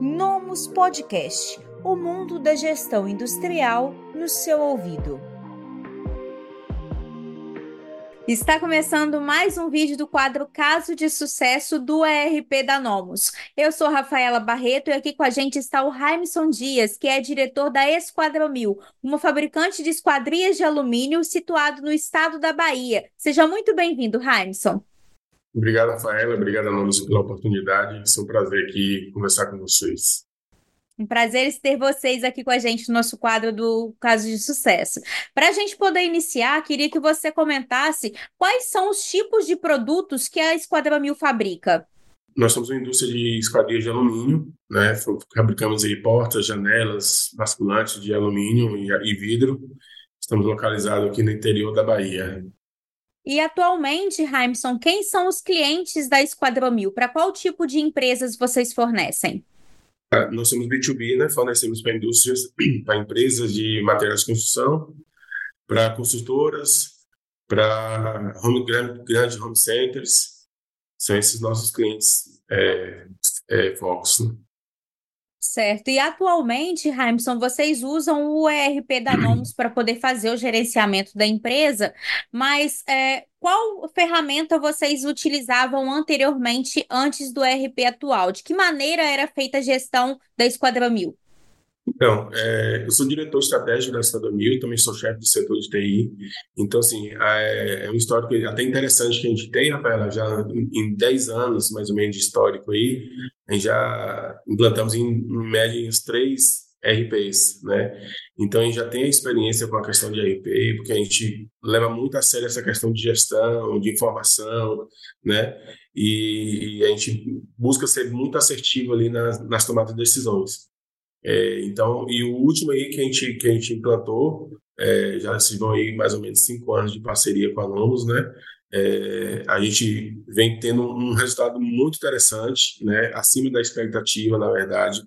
Nomus Podcast o mundo da gestão industrial no seu ouvido. Está começando mais um vídeo do quadro Caso de Sucesso do ERP da Nomus. Eu sou Rafaela Barreto e aqui com a gente está o Raimson Dias, que é diretor da Esquadromil, uma fabricante de esquadrias de alumínio situado no estado da Bahia. Seja muito bem-vindo, Raimson. Obrigado, Rafaela. Obrigado, Nomus, pela oportunidade. É um prazer aqui conversar com vocês. Um prazer ter vocês aqui com a gente no nosso quadro do Caso de Sucesso. Para a gente poder iniciar, queria que você comentasse quais são os tipos de produtos que a Esquadra Mil fabrica. Nós somos uma indústria de esquadrias de alumínio, né? Fabricamos aí portas, janelas, basculantes de alumínio e, vidro. Estamos localizados aqui no interior da Bahia. E atualmente, Raimson, quem são os clientes da Esquadra Mil? Para qual tipo de empresas vocês fornecem? Ah, nós somos B2B, né? Fornecemos para indústrias, para empresas de materiais de construção, para construtoras, para grandes home centers. São esses nossos clientes é, é, focos. Né? Certo. E atualmente, Raimson, vocês usam o ERP da Nomus para poder fazer o gerenciamento da empresa, mas é, qual ferramenta vocês utilizavam anteriormente, antes do ERP atual? De que maneira era feita a gestão da Esquadra Mil? Então, é, eu sou diretor estratégico da Mil e também sou chefe do setor de TI. Então, assim, é, é um histórico até interessante que a gente tem, Rafaela, já em 10 anos, mais ou menos, de histórico aí, a gente já implantamos em, em média uns três RPs, né? Então a gente já tem a experiência com a questão de RP, porque a gente leva muito a sério essa questão de gestão, de informação, né? E, e a gente busca ser muito assertivo ali nas, nas tomadas de decisões. É, então, e o último aí que a gente, que a gente implantou, é, já se vão aí mais ou menos cinco anos de parceria com a Lomos, né? É, a gente vem tendo um resultado muito interessante, né? Acima da expectativa, na verdade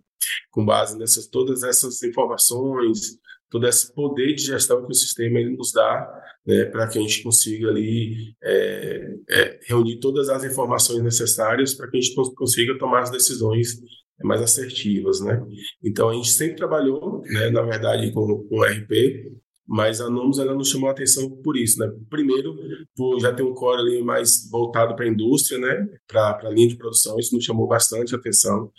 com base nessas todas essas informações, todo esse poder de gestão que o sistema ele nos dá, né, para que a gente consiga ali é, é, reunir todas as informações necessárias para que a gente consiga tomar as decisões mais assertivas, né? Então a gente sempre trabalhou, né, na verdade, com, com RP, mas a Nomus ela nos chamou a atenção por isso, né? Primeiro, por já ter um core ali mais voltado para a indústria, né? Para a linha de produção, isso nos chamou bastante a atenção,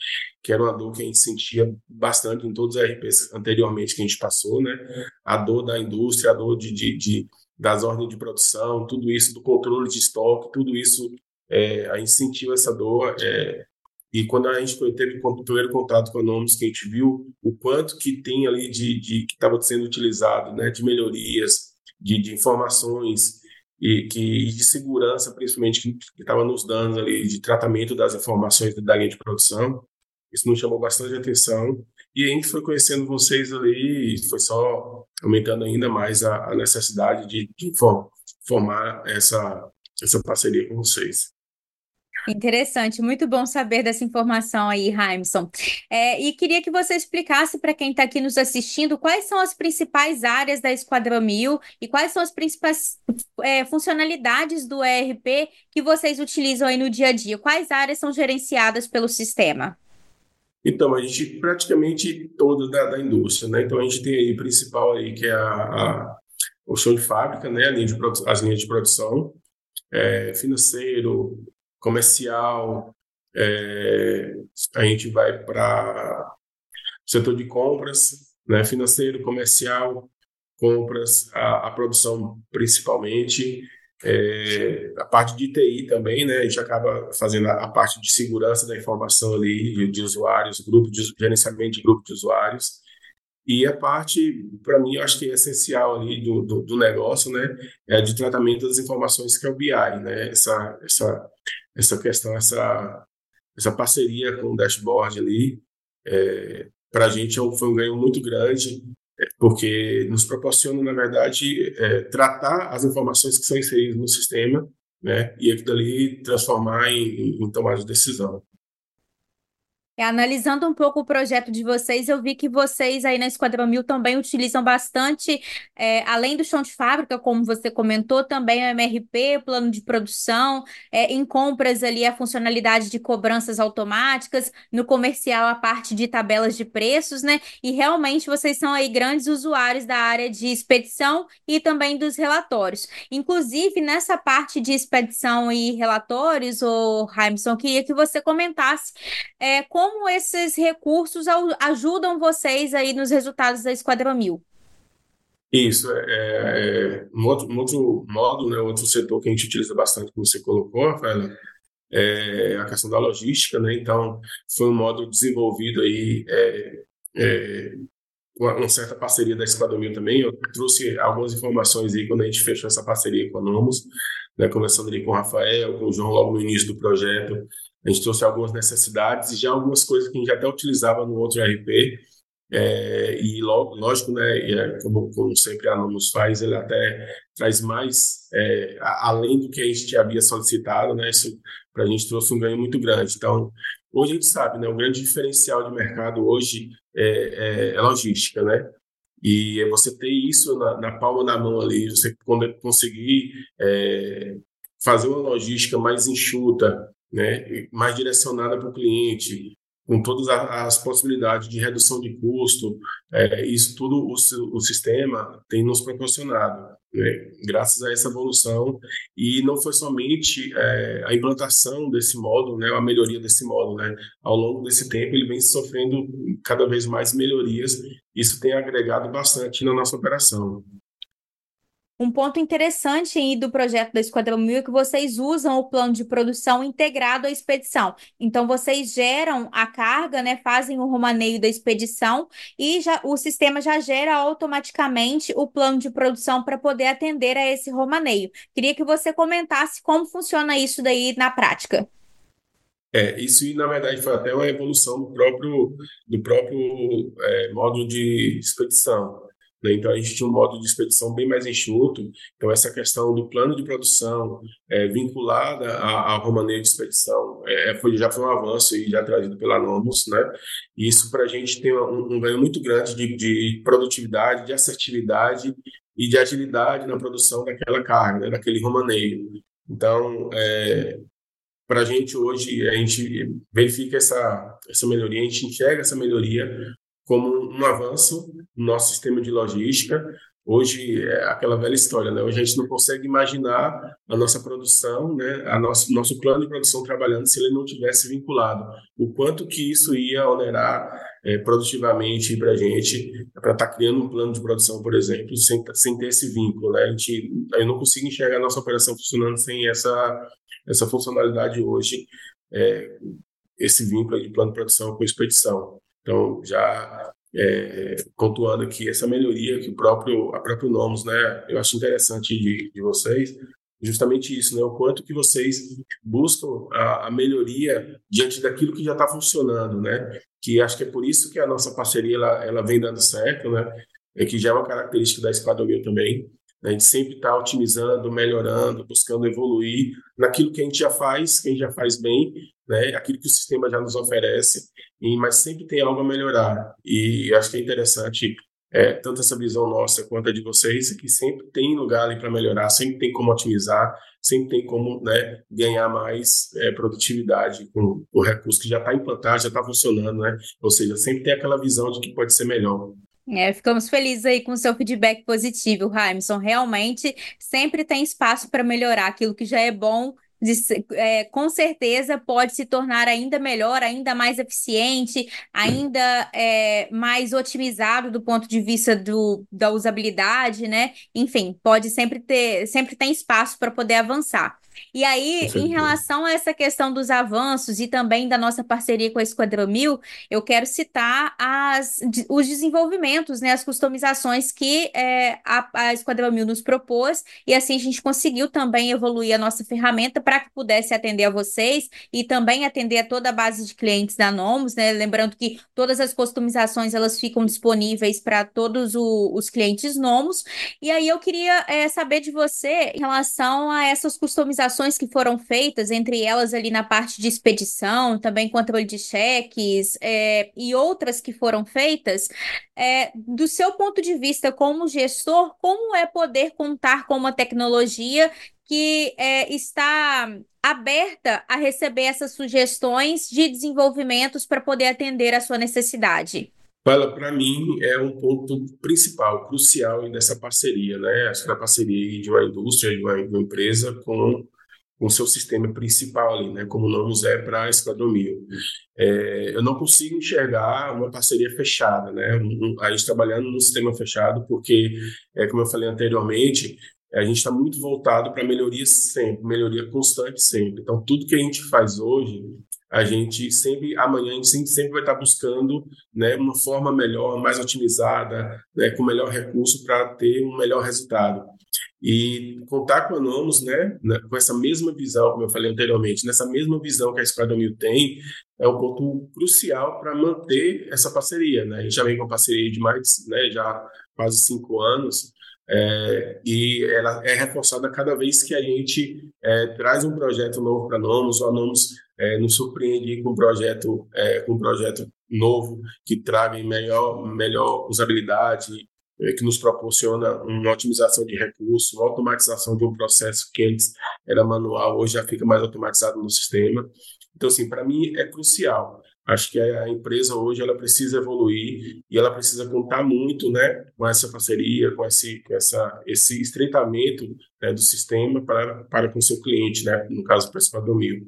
que era uma dor que a gente sentia bastante em todos os RPs anteriormente que a gente passou, né? A dor da indústria, a dor de, de, de das ordens de produção, tudo isso do controle de estoque, tudo isso é, a gente sentiu essa dor. É, e quando a gente teve o primeiro contato com a Nomus, que a gente viu o quanto que tem ali de, de que estava sendo utilizado, né, de melhorias, de, de informações e que e de segurança, principalmente que estava nos dando ali de tratamento das informações da linha de produção, isso nos chamou bastante atenção. E a gente foi conhecendo vocês ali e foi só aumentando ainda mais a, a necessidade de, de formar essa essa parceria com vocês. Interessante, muito bom saber dessa informação aí, Raimson. É, e queria que você explicasse para quem está aqui nos assistindo quais são as principais áreas da Esquadrão Mil e quais são as principais é, funcionalidades do ERP que vocês utilizam aí no dia a dia. Quais áreas são gerenciadas pelo sistema? Então, a gente praticamente toda da, da indústria, né? Então, a gente tem aí principal aí que é a, a o de fábrica, né? Linha de, as linhas de produção, é, financeiro, comercial, é, a gente vai para o setor de compras, né, financeiro, comercial, compras, a, a produção principalmente, é, a parte de TI também, né, a gente acaba fazendo a, a parte de segurança da informação ali, de, de usuários, grupo de gerenciamento de grupo de usuários, e a parte, para mim, eu acho que é essencial ali do, do, do, negócio, né, é de tratamento das informações que é o BI, né, essa, essa, essa questão, essa, essa parceria com o dashboard ali, é, para a gente é foi um ganho muito grande, é, porque nos proporciona, na verdade, é, tratar as informações que são inseridas no sistema, né, e aquilo ali transformar em, em tomada de decisão. É, analisando um pouco o projeto de vocês, eu vi que vocês aí na Esquadrão Mil também utilizam bastante, é, além do chão de fábrica, como você comentou, também o MRP, plano de produção, é, em compras ali a funcionalidade de cobranças automáticas, no comercial a parte de tabelas de preços, né? E realmente vocês são aí grandes usuários da área de expedição e também dos relatórios. Inclusive, nessa parte de expedição e relatórios, o Raimson, queria que você comentasse é, como como esses recursos ajudam vocês aí nos resultados da Esquadrão Mil? Isso, é, é, um, outro, um outro né, outro setor que a gente utiliza bastante, como você colocou, Rafaela, é a questão da logística, né? Então, foi um modo desenvolvido aí é, é, com uma certa parceria da Esquadrão Mil também. Eu trouxe algumas informações aí quando a gente fechou essa parceria com a Nomos, né, começando ali com o Rafael, com o João logo no início do projeto, a gente trouxe algumas necessidades e já algumas coisas que a gente até utilizava no outro RP. É, e lógico, né, é, como, como, sempre a Anonymous faz, ele até traz mais, é, além do que a gente havia solicitado, né, isso para a gente trouxe um ganho muito grande. Então, hoje a gente sabe, né, o grande diferencial de mercado hoje é, é, é logística, né, e é você ter isso na, na, palma da mão ali, você conseguir é, fazer uma logística mais enxuta, né, mais direcionada para o cliente, com todas as possibilidades de redução de custo, é, isso tudo o, o, sistema tem nos proporcionado, né, graças a essa evolução. E não foi somente é, a implantação desse módulo, né, a melhoria desse módulo. Né, ao longo desse tempo, ele vem sofrendo cada vez mais melhorias. Isso tem agregado bastante na nossa operação. Um ponto interessante aí do projeto da Esquadrão Mil é que vocês usam o plano de produção integrado à expedição. Então, vocês geram a carga, né, fazem o romaneio da expedição e já, o sistema já gera automaticamente o plano de produção para poder atender a esse romaneio. Queria que você comentasse como funciona isso daí na prática. É, isso, na verdade, foi até uma evolução do próprio, do próprio é, módulo de expedição. Né? Então, a gente tinha um modo de expedição bem mais enxuto. Então, essa questão do plano de produção é, vinculada ao romaneio de expedição é, foi, já foi um avanço e já trazido pela Nomus. Né? E isso, para a gente, tem um, um, ganho muito grande de, de, produtividade, de assertividade e de agilidade na produção daquela carga, né? daquele romaneio. Então, é, para a gente hoje, a gente verifica essa, essa melhoria, a gente enxerga essa melhoria como um avanço no nosso sistema de logística. Hoje é aquela velha história, né? Hoje a gente não consegue imaginar a nossa produção, né? A nosso nosso plano de produção trabalhando se ele não tivesse vinculado. O quanto que isso ia onerar é, produtivamente para a gente, para estar tá criando um plano de produção, por exemplo, sem, sem ter esse vínculo, né? A gente, eu não consigo enxergar a nossa operação funcionando sem essa essa funcionalidade hoje, é, esse vínculo de plano de produção com expedição. Então, já é, pontuando aqui essa melhoria que o próprio, a próprio Nomos, né, eu acho interessante de, de vocês, justamente isso, né, o quanto que vocês buscam a, a melhoria diante daquilo que já está funcionando, né, que acho que é por isso que a nossa parceria ela, ela vem dando certo, né, é que já é uma característica da Esquadrão também, a gente sempre está otimizando, melhorando, buscando evoluir naquilo que a gente já faz, que a gente já faz bem, né, aquilo que o sistema já nos oferece, e, mas sempre tem algo a melhorar. E acho que é interessante, é, tanto essa visão nossa quanto a de vocês, que sempre tem lugar ali para melhorar, sempre tem como otimizar, sempre tem como né, ganhar mais é, produtividade com o recurso que já está implantado, já está funcionando, né? Ou seja, sempre tem aquela visão de que pode ser melhor. É, ficamos felizes aí com o seu feedback positivo, Raimson. Realmente sempre tem espaço para melhorar aquilo que já é bom de, é, com certeza pode se tornar ainda melhor, ainda mais eficiente, ainda é, mais otimizado do ponto de vista do, da usabilidade, né? Enfim, pode sempre ter, sempre tem espaço para poder avançar. E aí, em relação a essa questão dos avanços e também da nossa parceria com a Esquadrão Mil, eu quero citar as, os desenvolvimentos, né, as customizações que é, a, a Esquadrão Mil nos propôs, e assim a gente conseguiu também evoluir a nossa ferramenta para que pudesse atender a vocês e também atender a toda a base de clientes da Nomos, né? Lembrando que todas as customizações elas ficam disponíveis para todos o, os clientes Nomos. E aí eu queria é, saber de você em relação a essas customizações inovações que foram feitas, entre elas ali na parte de expedição, também controle de cheques, é, e outras que foram feitas, é, do seu ponto de vista como gestor, como é poder contar com uma tecnologia que é, está aberta a receber essas sugestões de desenvolvimentos para poder atender a sua necessidade? para mim, é um ponto principal, crucial nessa parceria, né? Acho que a parceria de uma indústria, de uma, de uma empresa com com seu sistema principal ali, né, como o é para a Mil. É, eu não consigo enxergar uma parceria fechada, né, a gente trabalhando num sistema fechado, porque, é, como eu falei anteriormente, a gente está muito voltado para melhoria sempre, melhoria constante sempre. Então, tudo que a gente faz hoje a gente sempre, amanhã, a gente sempre, sempre vai estar buscando né, uma forma melhor, mais otimizada, né, com melhor recurso para ter um melhor resultado. E contar com a Nomus, né, né, com essa mesma visão, como eu falei anteriormente, nessa mesma visão que a Esquadrão Mil tem, é um ponto crucial para manter essa parceria. Né? A gente já vem com uma parceria de mais, né, já quase cinco anos, é, e ela é reforçada cada vez que a gente é, traz um projeto novo para a Nomus, ou a Nomus é, nos surpreende com um projeto, é, com um projeto novo que traga melhor, melhor usabilidade, que nos proporciona uma otimização de recursos, uma automatização de um processo que antes era manual, hoje já fica mais automatizado no sistema. Então, assim, para mim é crucial. Acho que a empresa hoje ela precisa evoluir e ela precisa contar muito, né, com essa parceria, com esse, com essa, esse estreitamento né, do sistema para, para com seu cliente, né, no caso para esse Mil.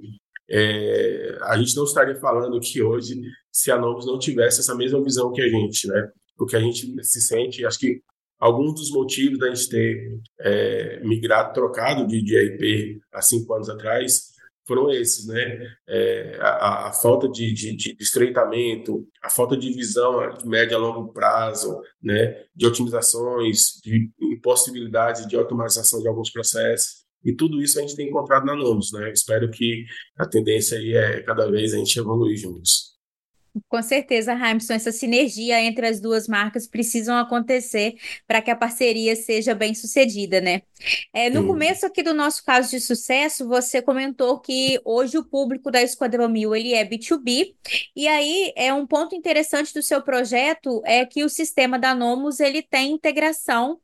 É, a gente não estaria falando aqui hoje se a Novos não tivesse essa mesma visão que a gente, né? Porque a gente se sente, acho que alguns dos motivos da gente ter é, migrado, trocado de, de RP há cinco anos atrás, foram esses, né? É, a, a, falta de, de, de, estreitamento, a falta de visão a médio a longo prazo, né? De otimizações, de impossibilidade de automatização de alguns processos. E tudo isso a gente tem encontrado na Nomus, né? espero que a tendência aí é cada vez a gente evoluir juntos. Com certeza, Hamilton, essa sinergia entre as duas marcas precisam acontecer para que a parceria seja bem sucedida, né? É, no começo aqui do nosso caso de sucesso, você comentou que hoje o público da Esquadrão Mil ele é B2B, e aí é um ponto interessante do seu projeto é que o sistema da Nomus ele tem integração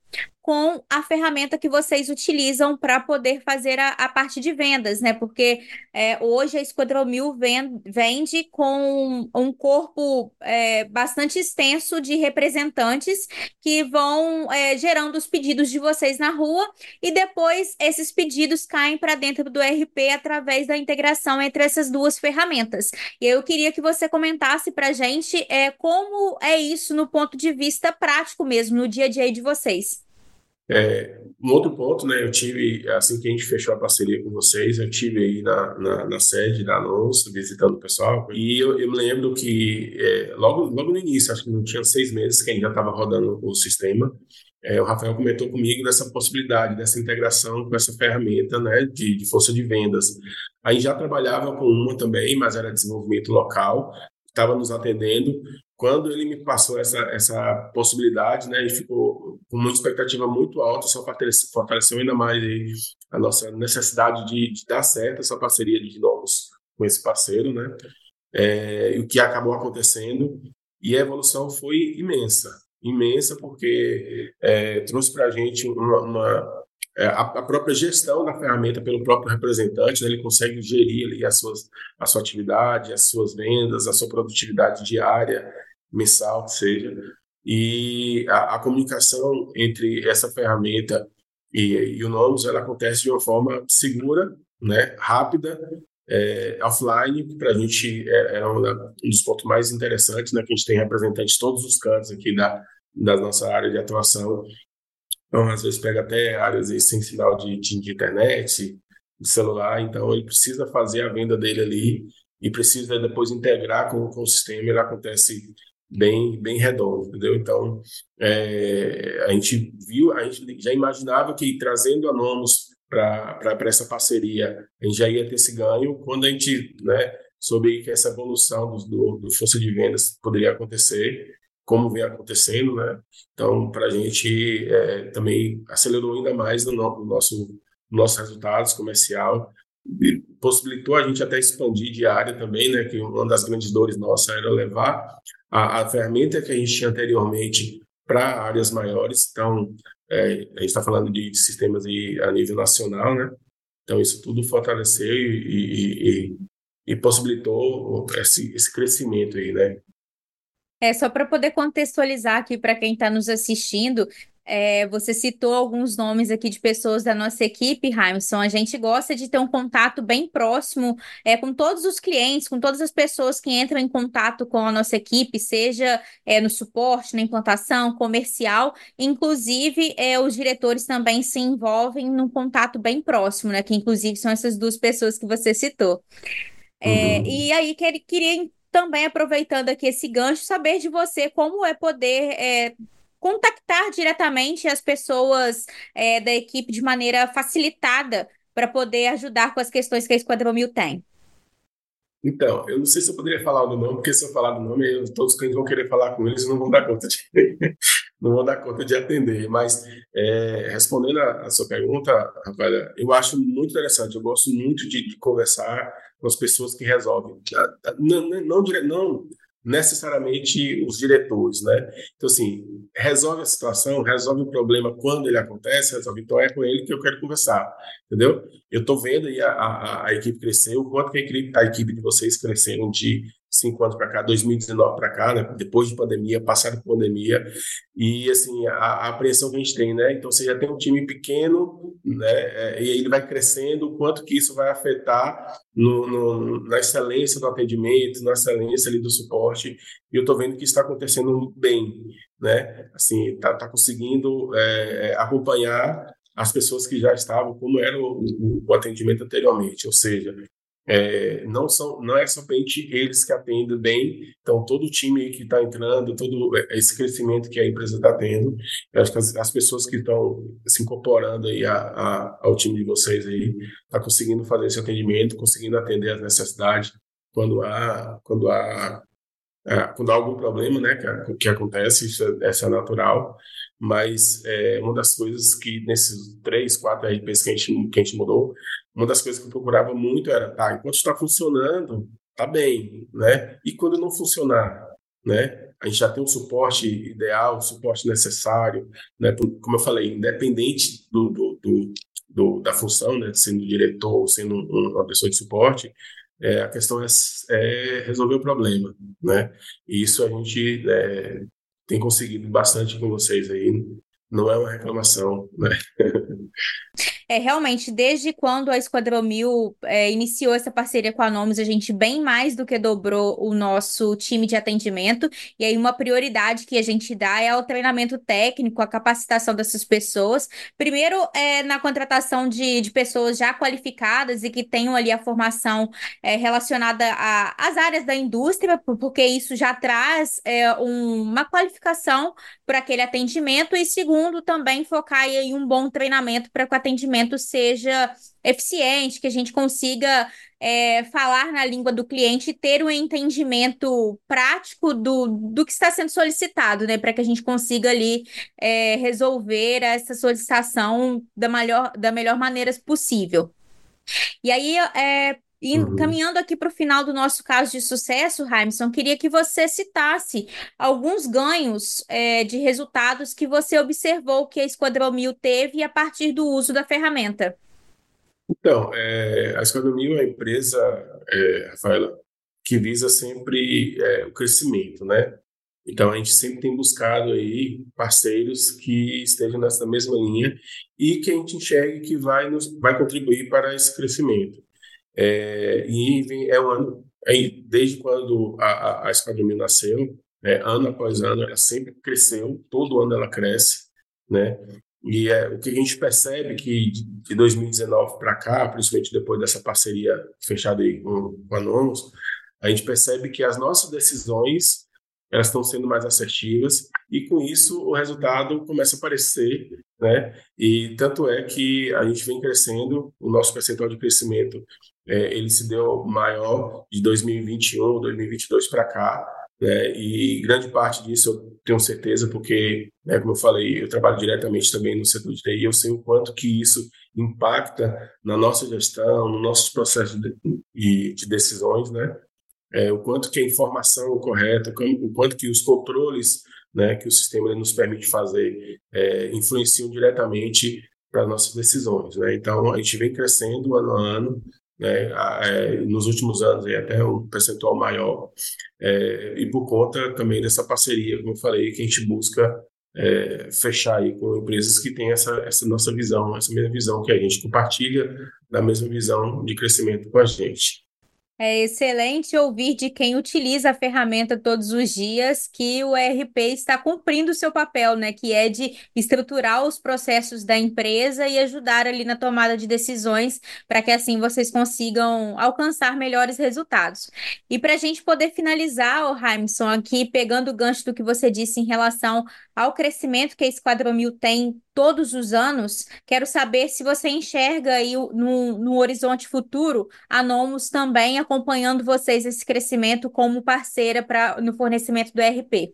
com a ferramenta que vocês utilizam para poder fazer a, a, parte de vendas, né? Porque é, hoje a Esquadrão Mil vende com um corpo é, bastante extenso de representantes que vão é, gerando os pedidos de vocês na rua e depois esses pedidos caem para dentro do RP através da integração entre essas duas ferramentas. E eu queria que você comentasse para a gente é, como é isso no ponto de vista prático mesmo, no dia a dia de vocês. É, um outro ponto, né, eu tive, assim que a gente fechou a parceria com vocês, eu tive aí na, na, na sede da Alonso, visitando o pessoal, e eu, eu me lembro que é, logo, logo no início, acho que não tinha seis meses que a gente já estava rodando o sistema, é, o Rafael comentou comigo dessa possibilidade, dessa integração com essa ferramenta né, de, de força de vendas. A gente já trabalhava com uma também, mas era desenvolvimento local, estava nos atendendo, quando ele me passou essa, essa possibilidade, né, e ficou com uma expectativa muito alta, só fortaleceu, fortaleceu ainda mais a nossa necessidade de, de, dar certo essa parceria de novos com esse parceiro, né, é, o que acabou acontecendo, e a evolução foi imensa, imensa, porque é, trouxe para a gente uma, uma é, a, a, própria gestão da ferramenta pelo próprio representante, né, ele consegue gerir ali as suas, a sua atividade, as suas vendas, a sua produtividade diária, mensal, que seja. E a, a comunicação entre essa ferramenta e, e o Nomus, ela acontece de uma forma segura, né, rápida, é, offline, que para a gente é, é um, um, dos pontos mais interessantes, né, que a gente tem representantes de todos os cantos aqui da, da nossa área de atuação. Então, às vezes, pega até áreas sem sinal de, de, de internet, de celular, então ele precisa fazer a venda dele ali e precisa depois integrar com, com o sistema, ele acontece bem bem redondo, entendeu? Então, é, a gente viu, a gente já imaginava que trazendo a Nomos para essa parceria, a gente já ia ter esse ganho quando a gente, né, soube que essa evolução do, do, do força de vendas poderia acontecer, como vem acontecendo, né? Então, para a gente é, também acelerou ainda mais no, no nosso nossos resultados comercial, possibilitou a gente até expandir de área também, né, que uma das grandes dores nossa era levar a, a ferramenta que a gente tinha anteriormente para áreas maiores, então é, a gente está falando de, sistemas a nível nacional, né, então isso tudo fortaleceu e, e, e, e possibilitou esse, esse crescimento aí, né. É só para poder contextualizar aqui para quem está nos assistindo, é, você citou alguns nomes aqui de pessoas da nossa equipe, Raimson. A gente gosta de ter um contato bem próximo é, com todos os clientes, com todas as pessoas que entram em contato com a nossa equipe, seja é, no suporte, na implantação, comercial. Inclusive, é, os diretores também se envolvem num contato bem próximo, né? Que inclusive são essas duas pessoas que você citou. É, uhum. E aí, queria também, aproveitando aqui esse gancho, saber de você como é poder é, contactar diretamente as pessoas é, da equipe de maneira facilitada para poder ajudar com as questões que a Esquadrão Mil tem? Então, eu não sei se eu poderia falar do nome, porque se eu falar do nome, todos os clientes vão querer falar com eles e não vão dar conta de, não vão dar conta de atender. Mas, é, respondendo a, a, sua pergunta, Rafaela, eu acho muito interessante, eu gosto muito de, de conversar com as pessoas que resolvem. Não, não, não, não necessariamente os diretores, né? Então, assim, resolve a situação, resolve o problema quando ele acontece, resolve. Então, é com ele que eu quero conversar, entendeu? Eu estou vendo aí a, a, a, equipe crescer, o quanto que a equipe, a equipe de vocês cresceram de cinco anos para cá, 2019 para cá, né? depois de pandemia, passado por pandemia, e assim, a, a, apreensão que a gente tem, né? Então você já tem um time pequeno, né? É, e aí ele vai crescendo, o quanto que isso vai afetar no, no, na excelência do atendimento, na excelência ali do suporte, e eu estou vendo que está acontecendo bem, né? Assim, está tá conseguindo é, é, acompanhar as pessoas que já estavam, como era o, o, o atendimento anteriormente, ou seja, é, não são não é somente eles que atendem bem então todo o time que está entrando todo esse crescimento que a empresa está tendo eu acho que as, as, pessoas que estão se incorporando aí a, a, ao time de vocês aí está conseguindo fazer esse atendimento conseguindo atender as necessidades quando há quando há é, quando há algum problema né que, que acontece isso é, isso é natural mas é, uma das coisas que nesses três quatro RPs que a gente que a gente mudou uma das coisas que eu procurava muito era, tá, enquanto está funcionando, tá bem, né? E quando não funcionar, né? A gente já tem um suporte ideal, o suporte necessário, né? Como eu falei, independente do, do, do, do da função, né? Sendo diretor sendo um, uma pessoa de suporte, é, a questão é, é, resolver o problema, né? E isso a gente é, tem conseguido bastante com vocês aí. Não é uma reclamação, né? É, realmente, desde quando a Esquadrão Mil é, iniciou essa parceria com a Nomus, a gente bem mais do que dobrou o nosso time de atendimento. E aí, uma prioridade que a gente dá é o treinamento técnico, a capacitação dessas pessoas. Primeiro, é, na contratação de, de pessoas já qualificadas e que tenham ali a formação é, relacionada às áreas da indústria, porque isso já traz é, um, uma qualificação para aquele atendimento. E segundo, também focar em um bom treinamento para que o atendimento seja eficiente, que a gente consiga é, falar na língua do cliente e ter um entendimento prático do, do que está sendo solicitado, né? Para que a gente consiga ali é, resolver essa solicitação da melhor, da melhor maneira possível. E aí, é, e uhum. caminhando aqui para o final do nosso caso de sucesso, Raimson, queria que você citasse alguns ganhos é, de resultados que você observou que a Esquadrão Mil teve a partir do uso da ferramenta. Então, é, a Esquadrão Mil é uma empresa, é, Rafaela, que visa sempre é, o crescimento, né? Então, a gente sempre tem buscado aí parceiros que estejam nessa mesma linha e que a gente enxergue que vai, nos, vai contribuir para esse crescimento. É, e é um ano, desde quando a, a, a Esquadrão nasceu, é, ano após ano, ela sempre cresceu, todo ano ela cresce, né? E é, o que a gente percebe que de 2019 para cá, principalmente depois dessa parceria fechada aí com, com a Nomos, a gente percebe que as nossas decisões elas estão sendo mais assertivas e com isso o resultado começa a aparecer, né? E tanto é que a gente vem crescendo, o nosso percentual de crescimento é, ele se deu maior de 2021, 2022 para cá, né? E grande parte disso eu tenho certeza, porque, né, como eu falei, eu trabalho diretamente também no setor de TI, eu sei o quanto que isso impacta na nossa gestão, nos nossos processos de, de decisões, né? É, o quanto que a informação correta, o quanto que os controles né, que o sistema nos permite fazer é, influenciam diretamente para as nossas decisões. Né? Então, a gente vem crescendo ano a ano, né, é, nos últimos anos é até um percentual maior, é, e por conta também dessa parceria, como eu falei, que a gente busca é, fechar aí com empresas que têm essa, essa nossa visão, essa mesma visão que a gente compartilha, da mesma visão de crescimento com a gente. É excelente ouvir de quem utiliza a ferramenta todos os dias que o ERP está cumprindo o seu papel, né? Que é de estruturar os processos da empresa e ajudar ali na tomada de decisões para que assim vocês consigam alcançar melhores resultados. E para a gente poder finalizar, o Raimson, aqui pegando o gancho do que você disse em relação ao crescimento que a Esquadrão Mil tem todos os anos, quero saber se você enxerga aí no, no horizonte futuro a Nomus também acompanhando vocês esse crescimento como parceira pra, no fornecimento do ERP.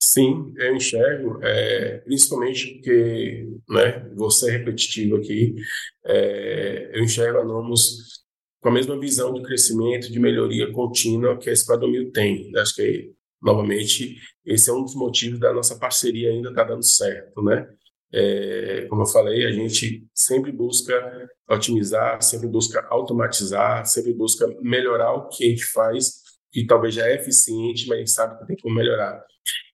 Sim, eu enxergo, é, principalmente porque, né, vou ser repetitivo aqui, é, eu enxergo a Nomus com a mesma visão de crescimento, de melhoria contínua que a Esquadrão Mil tem. Acho que novamente, esse é um dos motivos da nossa parceria ainda estar tá dando certo, né? É, como eu falei, a gente sempre busca otimizar, sempre busca automatizar, sempre busca melhorar o que a gente faz, que talvez já é eficiente, mas a gente sabe que tem como melhorar.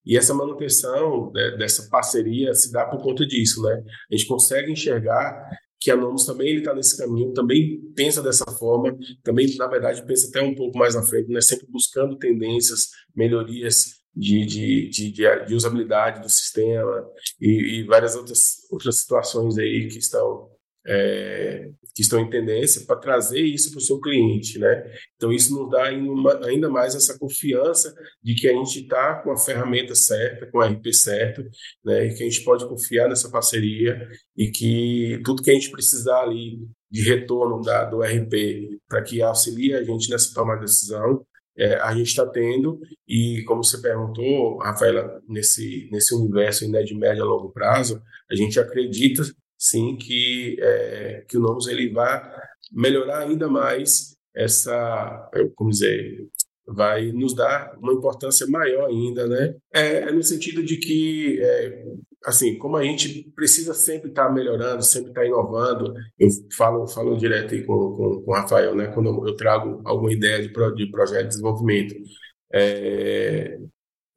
E essa manutenção né, dessa parceria se dá por conta disso, né? A gente consegue enxergar que a Nomus também está nesse caminho, também pensa dessa forma, também, na verdade, pensa até um pouco mais à frente, né? sempre buscando tendências, melhorias de, de, de, de usabilidade do sistema e, e, várias outras, outras situações aí que estão é, que estão em tendência para trazer isso para o seu cliente, né? Então isso nos dá ainda, mais essa confiança de que a gente está com a ferramenta certa, com o RP certo, né? E que a gente pode confiar nessa parceria e que tudo que a gente precisar ali de retorno da, do RP para que auxilie a gente nessa tomada de decisão, é, a gente está tendo, e como você perguntou, Rafaela, nesse, nesse universo né, de médio a longo prazo, a gente acredita sim que, é, que o Nomos ele vai melhorar ainda mais essa, como dizer, vai nos dar uma importância maior ainda, né? É, é no sentido de que, é, assim, como a gente precisa sempre estar tá melhorando, sempre estar tá inovando, eu falo, falo direto aí com, com, com o Rafael, né? Quando eu trago alguma ideia de, pro, de projeto de desenvolvimento, é,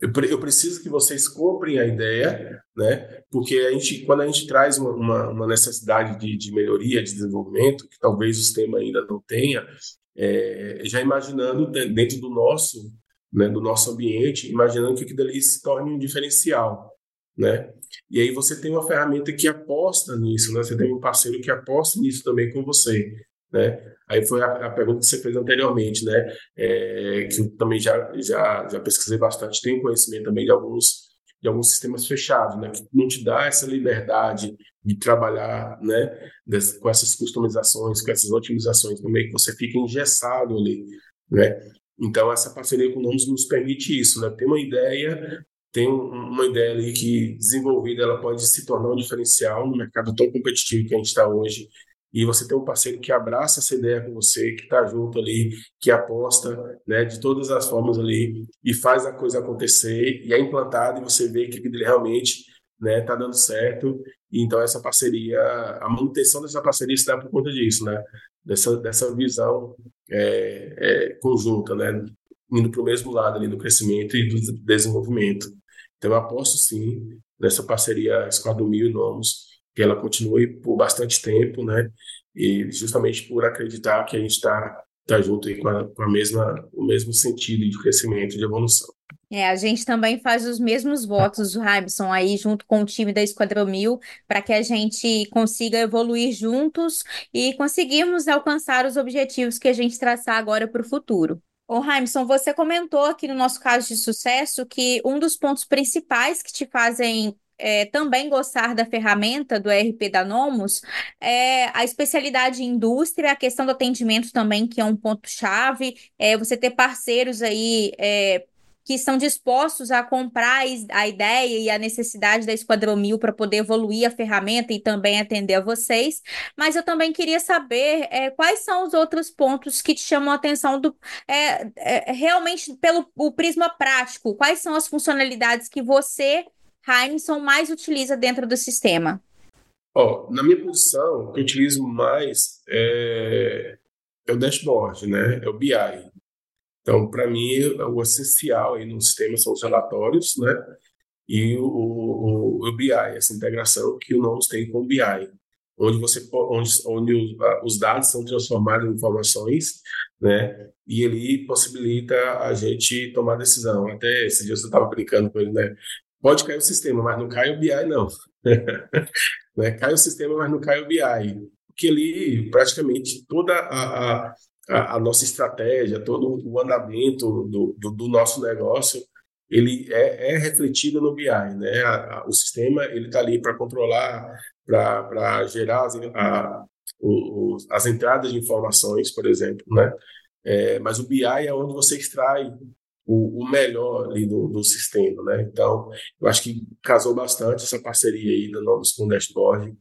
eu, eu preciso que vocês comprem a ideia, né? Porque a gente, quando a gente traz uma, uma, uma necessidade de, de, melhoria, de desenvolvimento, que talvez o sistema ainda não tenha, é, já imaginando dentro do nosso, né, do nosso ambiente, imaginando que aquilo ali se torne um diferencial, né? E aí você tem uma ferramenta que aposta nisso, né? Você tem um parceiro que aposta nisso também com você, né? Aí foi a, a, pergunta que você fez anteriormente, né? É, que eu também já, já, já pesquisei bastante, tenho conhecimento também de alguns, de alguns sistemas fechados, né? Que não te dá essa liberdade de trabalhar, né? Des, com essas customizações, com essas otimizações também, que você fica engessado ali, né? Então, essa parceria com o Nomus nos permite isso, né? Ter uma ideia, tem uma ideia ali que desenvolvida, ela pode se tornar um diferencial no mercado tão competitivo que a gente está hoje, e você tem um parceiro que abraça essa ideia com você, que está junto ali, que aposta né, de todas as formas ali e faz a coisa acontecer e é implantado e você vê que ele realmente né, tá dando certo. E então essa parceria, a manutenção dessa parceria se dá por conta disso, né? Dessa, dessa visão é, é, conjunta, né? Indo para o mesmo lado ali do crescimento e do desenvolvimento. Então eu aposto sim nessa parceria Esquadro Mil e Nomos, que ela continue por bastante tempo, né? E justamente por acreditar que a gente está tá junto aí com, a, com a mesma, o mesmo sentido de crescimento, de evolução. É, a gente também faz os mesmos votos, Rabson, aí junto com o time da Esquadrão Mil, para que a gente consiga evoluir juntos e conseguirmos alcançar os objetivos que a gente traçar agora para o futuro. Ô, Raimson, você comentou aqui no nosso caso de sucesso que um dos pontos principais que te fazem é, também gostar da ferramenta do ERP da Nomus, é a especialidade em indústria, a questão do atendimento também, que é um ponto-chave, é, você ter parceiros aí. É, que estão dispostos a comprar a ideia e a necessidade da Esquadrão Mil para poder evoluir a ferramenta e também atender a vocês. Mas eu também queria saber é, quais são os outros pontos que te chamam a atenção do, é, é, realmente pelo o prisma prático. Quais são as funcionalidades que você, Heinson, mais utiliza dentro do sistema? Oh, na minha posição, o que eu utilizo mais é, é o dashboard, né? É o BI. Então, para mim, o essencial aí no sistema são os relatórios, né? E o, o, o BI, essa integração que o Nomos tem com o BI, onde você onde, onde os dados são transformados em informações, né? E ele possibilita a gente tomar decisão. Até esse dia eu estava brincando com ele, né? Pode cair o sistema, mas não cai o BI, não. né? Cai o sistema, mas não cai o BI. Porque ali, praticamente, toda a, a a, nossa estratégia, todo o andamento do, do, do nosso negócio, ele é, é, refletido no BI, né? O sistema ele está ali para controlar, para gerar as, a, o, as entradas de informações, por exemplo, né? É, mas o BI é onde você extrai o, o melhor ali do, do, sistema, né? Então, eu acho que casou bastante essa parceria aí da Novos com o Dashboard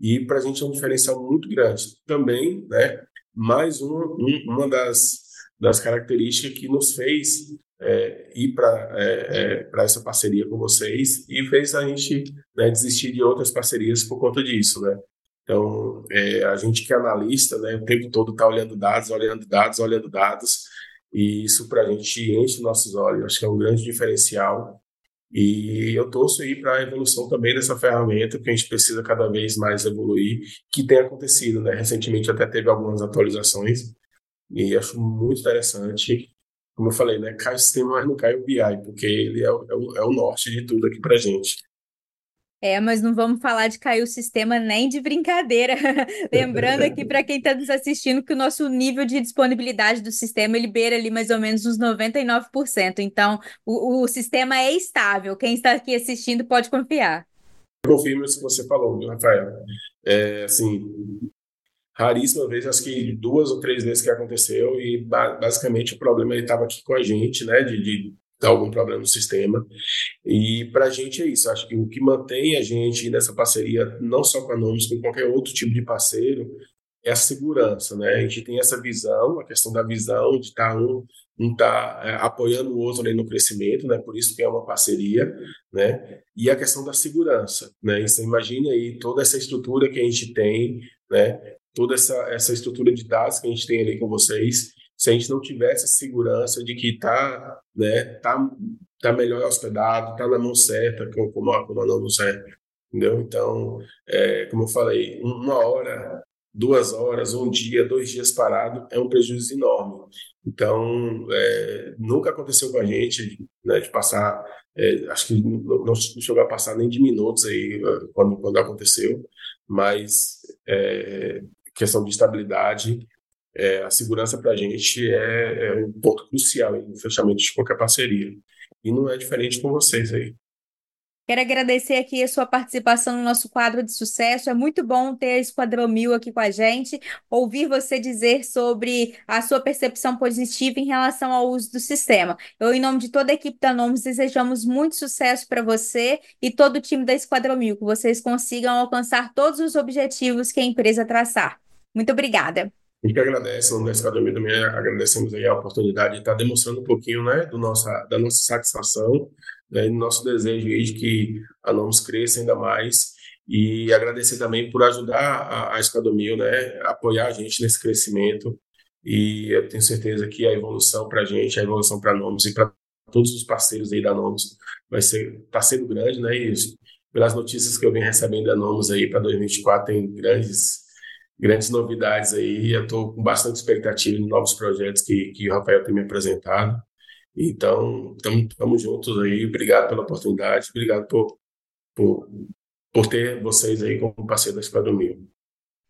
e para a gente é um diferencial muito grande. Também, né? mais um, um, uma das, das características que nos fez é, ir para é, é, essa parceria com vocês e fez a gente né, desistir de outras parcerias por conta disso, né? Então, é, a gente que é analista, né, o tempo todo está olhando dados, olhando dados, olhando dados, e isso para a gente enche nossos olhos. Acho que é um grande diferencial e eu torço aí para a evolução também dessa ferramenta, que a gente precisa cada vez mais evoluir, que tem acontecido, né? Recentemente até teve algumas atualizações, e acho muito interessante. Como eu falei, né? Cai o sistema, mas não cai o BI, porque ele é o, é o, é o norte de tudo aqui para gente. É, mas não vamos falar de cair o sistema nem de brincadeira. Lembrando aqui para quem está nos assistindo que o nosso nível de disponibilidade do sistema beira ali mais ou menos uns 99%. Então, o, o sistema é estável. Quem está aqui assistindo pode confiar. Confirmo isso que você falou, Rafael. É, assim, raríssima vez, acho que duas ou três vezes que aconteceu e basicamente o problema estava aqui com a gente, né, de, de dar algum problema no sistema. E para a gente é isso. Acho que o que mantém a gente nessa parceria, não só com a Nomes, com qualquer outro tipo de parceiro, é a segurança, né? A gente tem essa visão, a questão da visão de estar tá um um tá é, apoiando o outro ali no crescimento, né? Por isso que é uma parceria, né? E a questão da segurança, né? Você imagina aí toda essa estrutura que a gente tem, né? Toda essa essa estrutura de dados que a gente tem ali com vocês, se a gente não tivesse a segurança de que está né, tá, tá melhor hospedado, está na mão certa, como como a não certa, entendeu? Então, é, como eu falei, uma hora, duas horas, um dia, dois dias parado é um prejuízo enorme. Então, é, nunca aconteceu com a gente né, de passar, é, acho que não chegou a passar nem de minutos aí quando, quando aconteceu, mas é, questão de estabilidade é, a segurança para a gente é, é, um ponto crucial no fechamento de qualquer parceria. E não é diferente com vocês aí. Quero agradecer aqui a sua participação no nosso quadro de sucesso. É muito bom ter a Esquadrão Mil aqui com a gente, ouvir você dizer sobre a sua percepção positiva em relação ao uso do sistema. Eu, em nome de toda a equipe da Nomes, desejamos muito sucesso para você e todo o time da Esquadrão Mil, que vocês consigam alcançar todos os objetivos que a empresa traçar. Muito obrigada. A gente agradece, no Nessa Academia também agradecemos aí a oportunidade de estar demonstrando um pouquinho né, do nossa, da nossa satisfação né, do nosso desejo aí de que a Nomus cresça ainda mais. E agradecer também por ajudar a, a Escadomil, né, apoiar a gente nesse crescimento. E eu tenho certeza que a evolução para a gente, a evolução para a Nomus e para todos os parceiros aí da Nomus vai ser, está sendo grande, né, e pelas notícias que eu venho recebendo da Nomus aí para 2024 tem grandes grandes novidades aí. Eu estou com bastante expectativa em novos projetos que, que o Rafael tem me apresentado. Então, estamos juntos aí. Obrigado pela oportunidade, obrigado por, por, por ter vocês aí como parceiro da Esquadra Mil.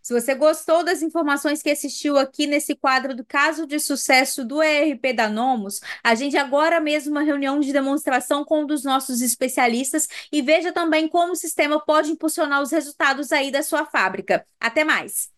Se você gostou das informações que assistiu aqui nesse quadro do caso de sucesso do ERP da Nomos, agende agora mesmo uma reunião de demonstração com um dos nossos especialistas e veja também como o sistema pode impulsionar os resultados aí da sua fábrica. Até mais!